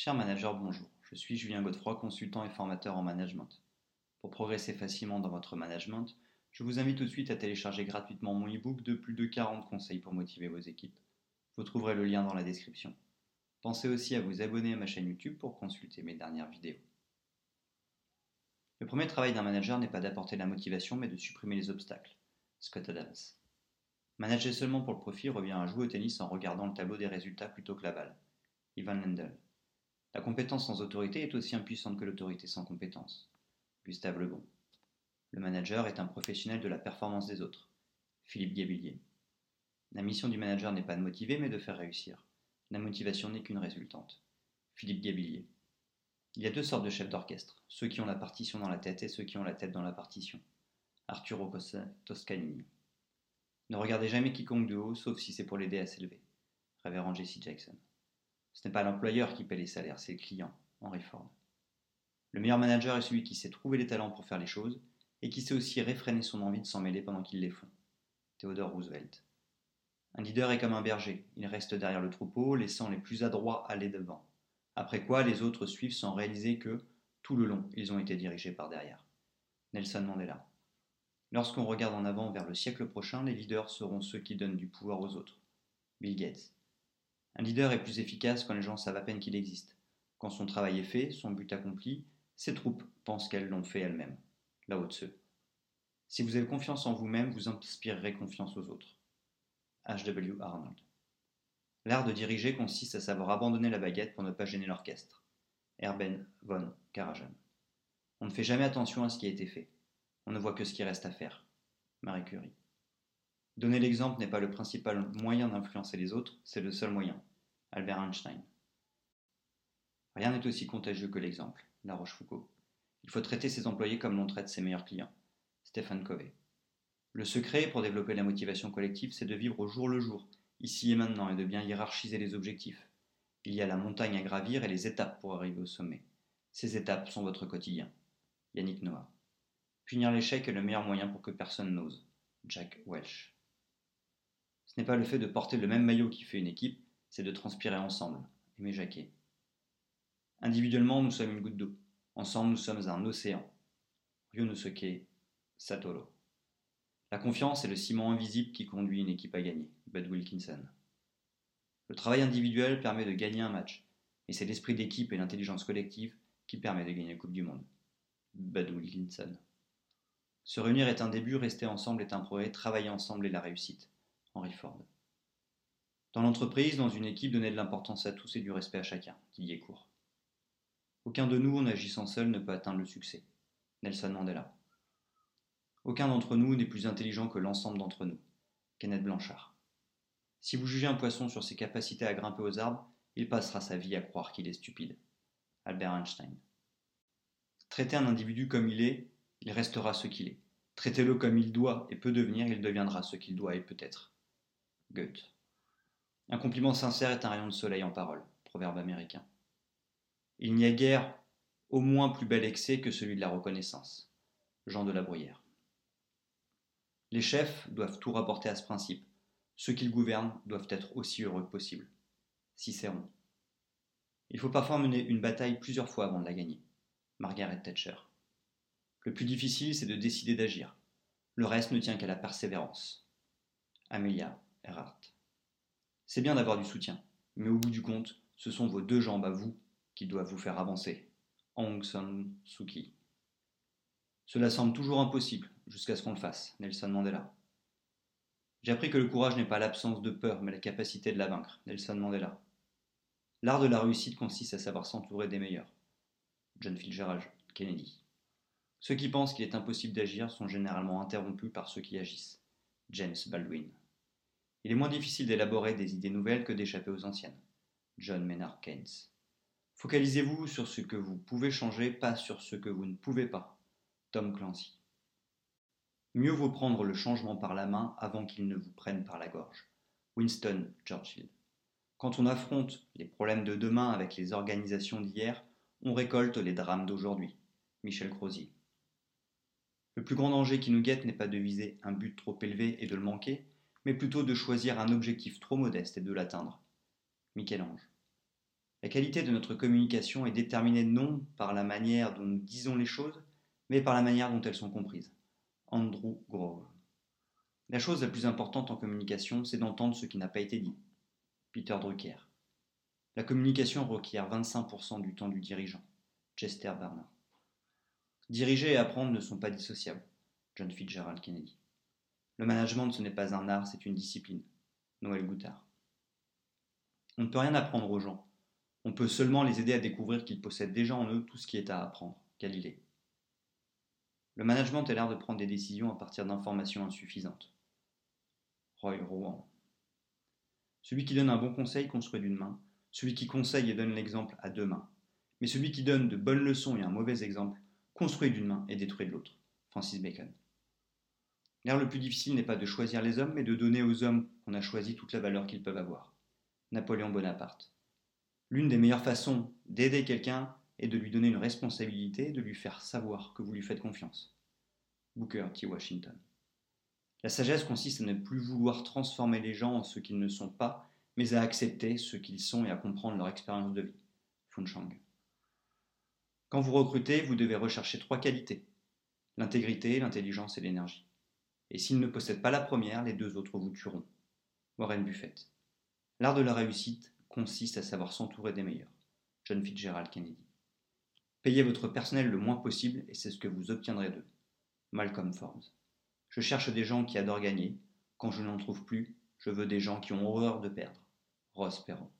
Cher manager, bonjour. Je suis Julien Godefroy, consultant et formateur en management. Pour progresser facilement dans votre management, je vous invite tout de suite à télécharger gratuitement mon e-book de plus de 40 conseils pour motiver vos équipes. Vous trouverez le lien dans la description. Pensez aussi à vous abonner à ma chaîne YouTube pour consulter mes dernières vidéos. Le premier travail d'un manager n'est pas d'apporter la motivation, mais de supprimer les obstacles. Scott Adams. Manager seulement pour le profit revient à jouer au tennis en regardant le tableau des résultats plutôt que la balle. Ivan Lendl. La compétence sans autorité est aussi impuissante que l'autorité sans compétence. Gustave Lebon. Le manager est un professionnel de la performance des autres. Philippe Gabillier. La mission du manager n'est pas de motiver, mais de faire réussir. La motivation n'est qu'une résultante. Philippe Gabillier. Il y a deux sortes de chefs d'orchestre, ceux qui ont la partition dans la tête et ceux qui ont la tête dans la partition. Arturo Toscanini. Ne regardez jamais quiconque de haut, sauf si c'est pour l'aider à s'élever. Révérend Jesse Jackson. Ce n'est pas l'employeur qui paie les salaires, c'est le client. Henry Ford. Le meilleur manager est celui qui sait trouver les talents pour faire les choses et qui sait aussi réfréner son envie de s'en mêler pendant qu'ils les font. Theodore Roosevelt. Un leader est comme un berger, il reste derrière le troupeau, laissant les plus adroits aller devant. Après quoi, les autres suivent sans réaliser que, tout le long, ils ont été dirigés par derrière. Nelson Mandela. Lorsqu'on regarde en avant vers le siècle prochain, les leaders seront ceux qui donnent du pouvoir aux autres. Bill Gates. Un leader est plus efficace quand les gens savent à peine qu'il existe. Quand son travail est fait, son but accompli, ses troupes pensent qu'elles l'ont fait elles-mêmes. Là haut Si vous avez confiance en vous-même, vous inspirerez confiance aux autres. H.W. Arnold. L'art de diriger consiste à savoir abandonner la baguette pour ne pas gêner l'orchestre. Erben von Karajan. On ne fait jamais attention à ce qui a été fait. On ne voit que ce qui reste à faire. Marie Curie. Donner l'exemple n'est pas le principal moyen d'influencer les autres, c'est le seul moyen. Albert Einstein. Rien n'est aussi contagieux que l'exemple. La Rochefoucauld. Il faut traiter ses employés comme l'on traite ses meilleurs clients. Stéphane Covey. Le secret pour développer la motivation collective, c'est de vivre au jour le jour, ici et maintenant, et de bien hiérarchiser les objectifs. Il y a la montagne à gravir et les étapes pour arriver au sommet. Ces étapes sont votre quotidien. Yannick Noah. Punir l'échec est le meilleur moyen pour que personne n'ose. Jack Welch. Ce n'est pas le fait de porter le même maillot qui fait une équipe, c'est de transpirer ensemble. Aimé Jacquet. Individuellement, nous sommes une goutte d'eau. Ensemble, nous sommes un océan. Ryonosuke Satoru. La confiance est le ciment invisible qui conduit une équipe à gagner. Bud Wilkinson. Le travail individuel permet de gagner un match, mais c'est l'esprit d'équipe et l'intelligence collective qui permet de gagner la Coupe du Monde. Bud Wilkinson. Se réunir est un début, rester ensemble est un progrès, travailler ensemble est la réussite. Henry Ford. Dans l'entreprise, dans une équipe, donner de l'importance à tous et du respect à chacun. Didier Court. Aucun de nous, en agissant seul, ne peut atteindre le succès. Nelson Mandela. Aucun d'entre nous n'est plus intelligent que l'ensemble d'entre nous. Kenneth Blanchard. Si vous jugez un poisson sur ses capacités à grimper aux arbres, il passera sa vie à croire qu'il est stupide. Albert Einstein. Traiter un individu comme il est, il restera ce qu'il est. Traitez-le comme il doit et peut devenir, il deviendra ce qu'il doit et peut être. Goethe. Un compliment sincère est un rayon de soleil en parole. Proverbe américain. Il n'y a guère au moins plus bel excès que celui de la reconnaissance. Jean de la Bruyère. Les chefs doivent tout rapporter à ce principe. Ceux qu'ils gouvernent doivent être aussi heureux que possible. Cicéron. Il faut parfois mener une bataille plusieurs fois avant de la gagner. Margaret Thatcher. Le plus difficile, c'est de décider d'agir. Le reste ne tient qu'à la persévérance. Amelia C'est bien d'avoir du soutien, mais au bout du compte, ce sont vos deux jambes à vous qui doivent vous faire avancer. Aung San. Cela semble toujours impossible jusqu'à ce qu'on le fasse. Nelson Mandela. J'ai appris que le courage n'est pas l'absence de peur, mais la capacité de la vaincre. Nelson Mandela. L'art de la réussite consiste à savoir s'entourer des meilleurs. John Fitzgerald Kennedy. Ceux qui pensent qu'il est impossible d'agir sont généralement interrompus par ceux qui agissent. James Baldwin. Il est moins difficile d'élaborer des idées nouvelles que d'échapper aux anciennes. John Maynard Keynes. Focalisez-vous sur ce que vous pouvez changer, pas sur ce que vous ne pouvez pas. Tom Clancy. Mieux vaut prendre le changement par la main avant qu'il ne vous prenne par la gorge. Winston Churchill. Quand on affronte les problèmes de demain avec les organisations d'hier, on récolte les drames d'aujourd'hui. Michel Crozier. Le plus grand danger qui nous guette n'est pas de viser un but trop élevé et de le manquer, mais plutôt de choisir un objectif trop modeste et de l'atteindre. Michel-Ange. La qualité de notre communication est déterminée non par la manière dont nous disons les choses, mais par la manière dont elles sont comprises. Andrew Grove. La chose la plus importante en communication, c'est d'entendre ce qui n'a pas été dit. Peter Drucker. La communication requiert 25% du temps du dirigeant. Chester Barnard. Diriger et apprendre ne sont pas dissociables. John Fitzgerald Kennedy. Le management, ce n'est pas un art, c'est une discipline. Noël Goutard. On ne peut rien apprendre aux gens. On peut seulement les aider à découvrir qu'ils possèdent déjà en eux tout ce qui est à apprendre. Galilée. Le management est l'art de prendre des décisions à partir d'informations insuffisantes. Roy Rowan. Celui qui donne un bon conseil construit d'une main, celui qui conseille et donne l'exemple à deux mains. Mais celui qui donne de bonnes leçons et un mauvais exemple construit d'une main et détruit de l'autre. Francis Bacon. L'art le plus difficile n'est pas de choisir les hommes, mais de donner aux hommes qu'on a choisis toute la valeur qu'ils peuvent avoir. Napoléon Bonaparte. L'une des meilleures façons d'aider quelqu'un est de lui donner une responsabilité, de lui faire savoir que vous lui faites confiance. Booker T. Washington. La sagesse consiste à ne plus vouloir transformer les gens en ce qu'ils ne sont pas, mais à accepter ce qu'ils sont et à comprendre leur expérience de vie. Chang. Quand vous recrutez, vous devez rechercher trois qualités l'intégrité, l'intelligence et l'énergie. Et s'ils ne possèdent pas la première, les deux autres vous tueront. Warren Buffett. L'art de la réussite consiste à savoir s'entourer des meilleurs. John Fitzgerald Kennedy. Payez votre personnel le moins possible et c'est ce que vous obtiendrez d'eux. Malcolm Forbes. Je cherche des gens qui adorent gagner. Quand je n'en trouve plus, je veux des gens qui ont horreur de perdre. Ross Perot.